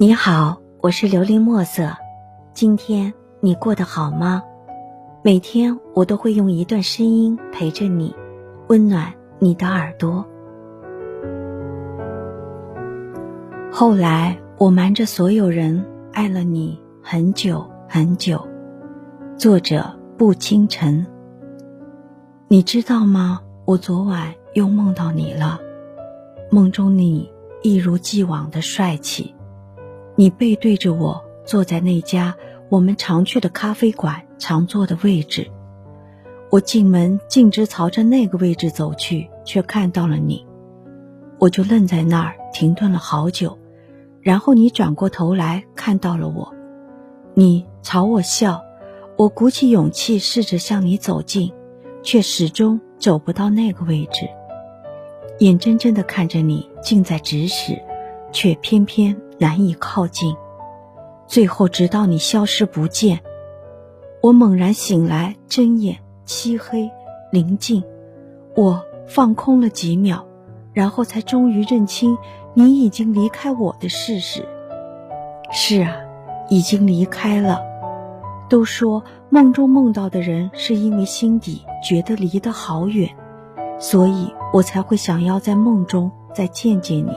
你好，我是琉璃墨色。今天你过得好吗？每天我都会用一段声音陪着你，温暖你的耳朵。后来我瞒着所有人爱了你很久很久。作者：步清晨。你知道吗？我昨晚又梦到你了，梦中你一如既往的帅气。你背对着我，坐在那家我们常去的咖啡馆常坐的位置。我进门径直朝着那个位置走去，却看到了你。我就愣在那儿，停顿了好久。然后你转过头来看到了我，你朝我笑。我鼓起勇气试着向你走近，却始终走不到那个位置。眼睁睁地看着你近在咫尺，却偏偏。难以靠近，最后直到你消失不见，我猛然醒来，睁眼，漆黑，宁静，我放空了几秒，然后才终于认清你已经离开我的事实。是啊，已经离开了。都说梦中梦到的人是因为心底觉得离得好远，所以我才会想要在梦中再见见你。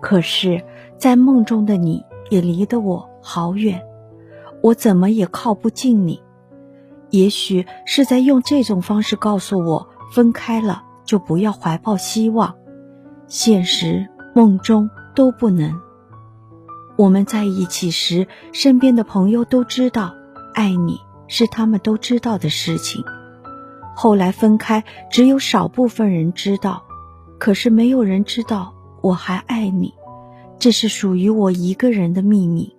可是。在梦中的你也离得我好远，我怎么也靠不近你。也许是在用这种方式告诉我，分开了就不要怀抱希望。现实、梦中都不能。我们在一起时，身边的朋友都知道，爱你是他们都知道的事情。后来分开，只有少部分人知道，可是没有人知道我还爱你。这是属于我一个人的秘密。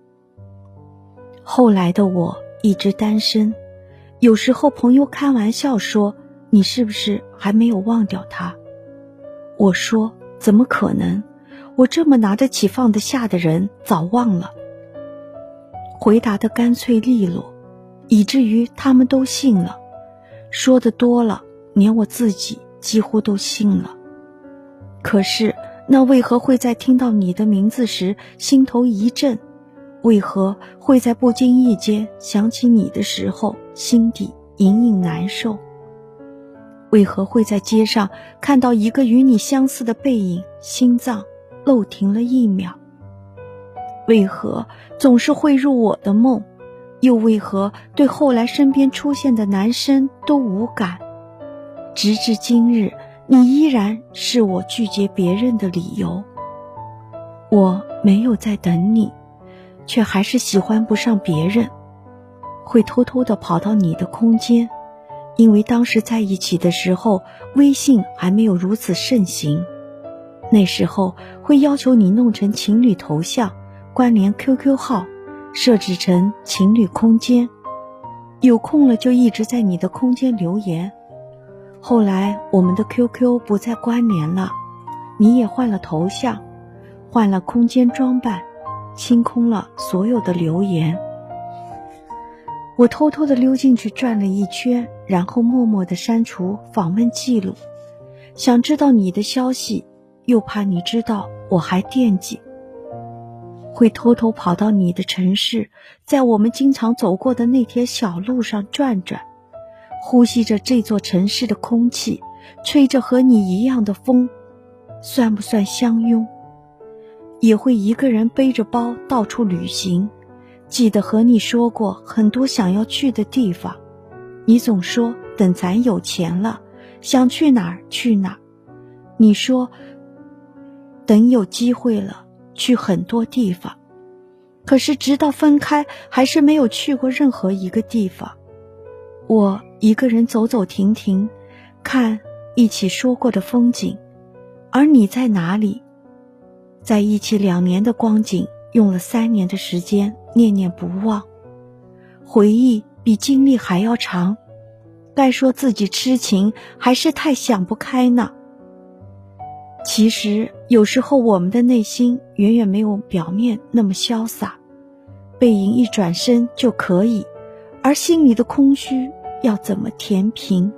后来的我一直单身，有时候朋友开玩笑说：“你是不是还没有忘掉他？”我说：“怎么可能？我这么拿得起放得下的人，早忘了。”回答的干脆利落，以至于他们都信了。说的多了，连我自己几乎都信了。可是。那为何会在听到你的名字时心头一震？为何会在不经意间想起你的时候心底隐隐难受？为何会在街上看到一个与你相似的背影，心脏漏停了一秒？为何总是会入我的梦？又为何对后来身边出现的男生都无感？直至今日。你依然是我拒绝别人的理由。我没有在等你，却还是喜欢不上别人，会偷偷的跑到你的空间，因为当时在一起的时候，微信还没有如此盛行。那时候会要求你弄成情侣头像，关联 QQ 号，设置成情侣空间，有空了就一直在你的空间留言。后来我们的 QQ 不再关联了，你也换了头像，换了空间装扮，清空了所有的留言。我偷偷的溜进去转了一圈，然后默默的删除访问记录，想知道你的消息，又怕你知道我还惦记，会偷偷跑到你的城市，在我们经常走过的那条小路上转转。呼吸着这座城市的空气，吹着和你一样的风，算不算相拥？也会一个人背着包到处旅行。记得和你说过很多想要去的地方，你总说等咱有钱了，想去哪儿去哪儿。你说等有机会了，去很多地方。可是直到分开，还是没有去过任何一个地方。我一个人走走停停，看一起说过的风景，而你在哪里？在一起两年的光景，用了三年的时间念念不忘。回忆比经历还要长，该说自己痴情，还是太想不开呢？其实有时候我们的内心远远没有表面那么潇洒，背影一转身就可以，而心里的空虚。要怎么填平？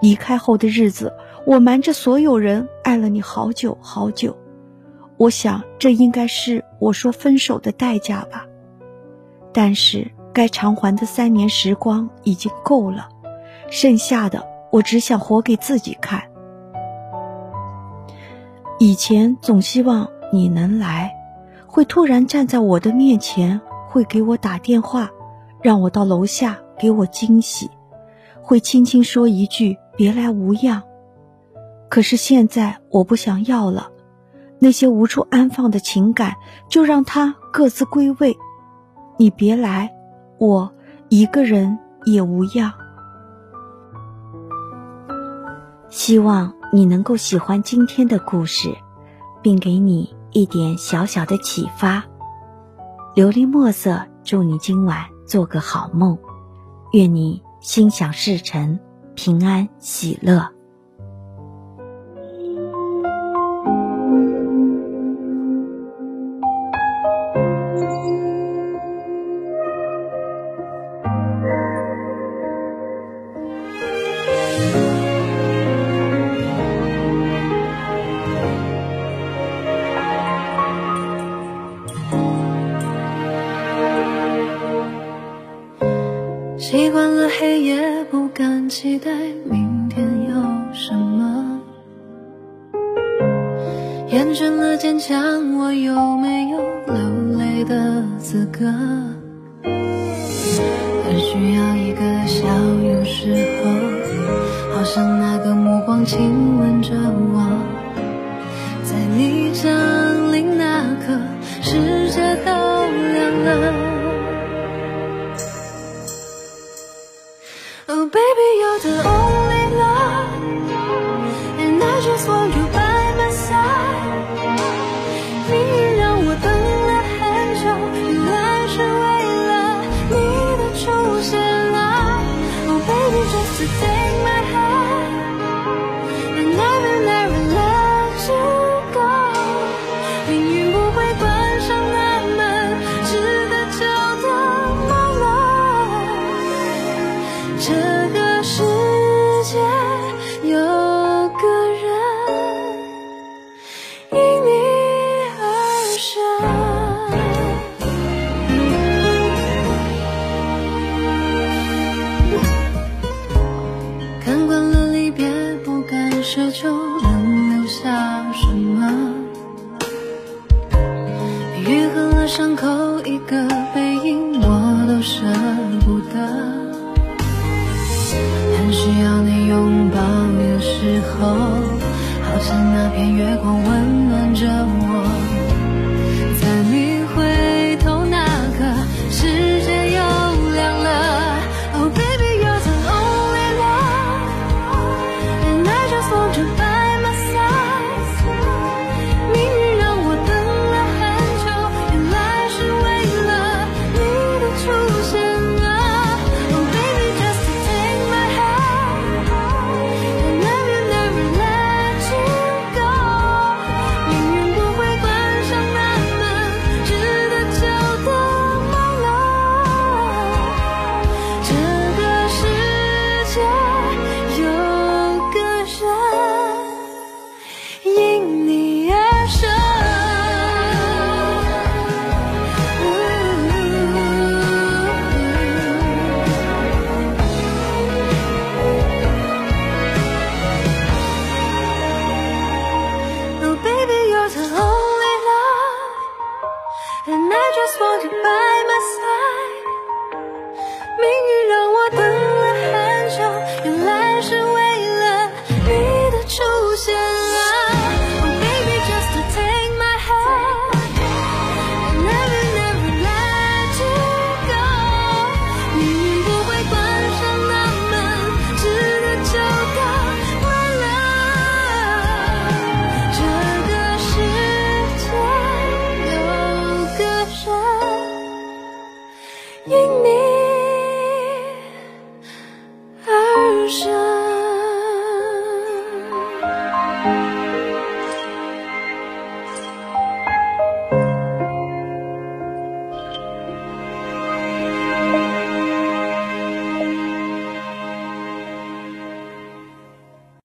离开后的日子，我瞒着所有人爱了你好久好久。我想这应该是我说分手的代价吧。但是该偿还的三年时光已经够了，剩下的我只想活给自己看。以前总希望你能来，会突然站在我的面前，会给我打电话，让我到楼下给我惊喜，会轻轻说一句“别来无恙”。可是现在我不想要了，那些无处安放的情感，就让它各自归位。你别来，我一个人也无恙。希望。你能够喜欢今天的故事，并给你一点小小的启发。琉璃墨色，祝你今晚做个好梦，愿你心想事成，平安喜乐。期待明天有什么。厌倦了坚强，我有没有流泪的资格？很需要一个笑，有时候好像那个目光亲吻着我，在你降临那刻，世界都亮了。伤口一个背影，我都舍不得。很需要你拥抱，的时候好像那片月光温暖着我。just want to by my side 命运让我的舍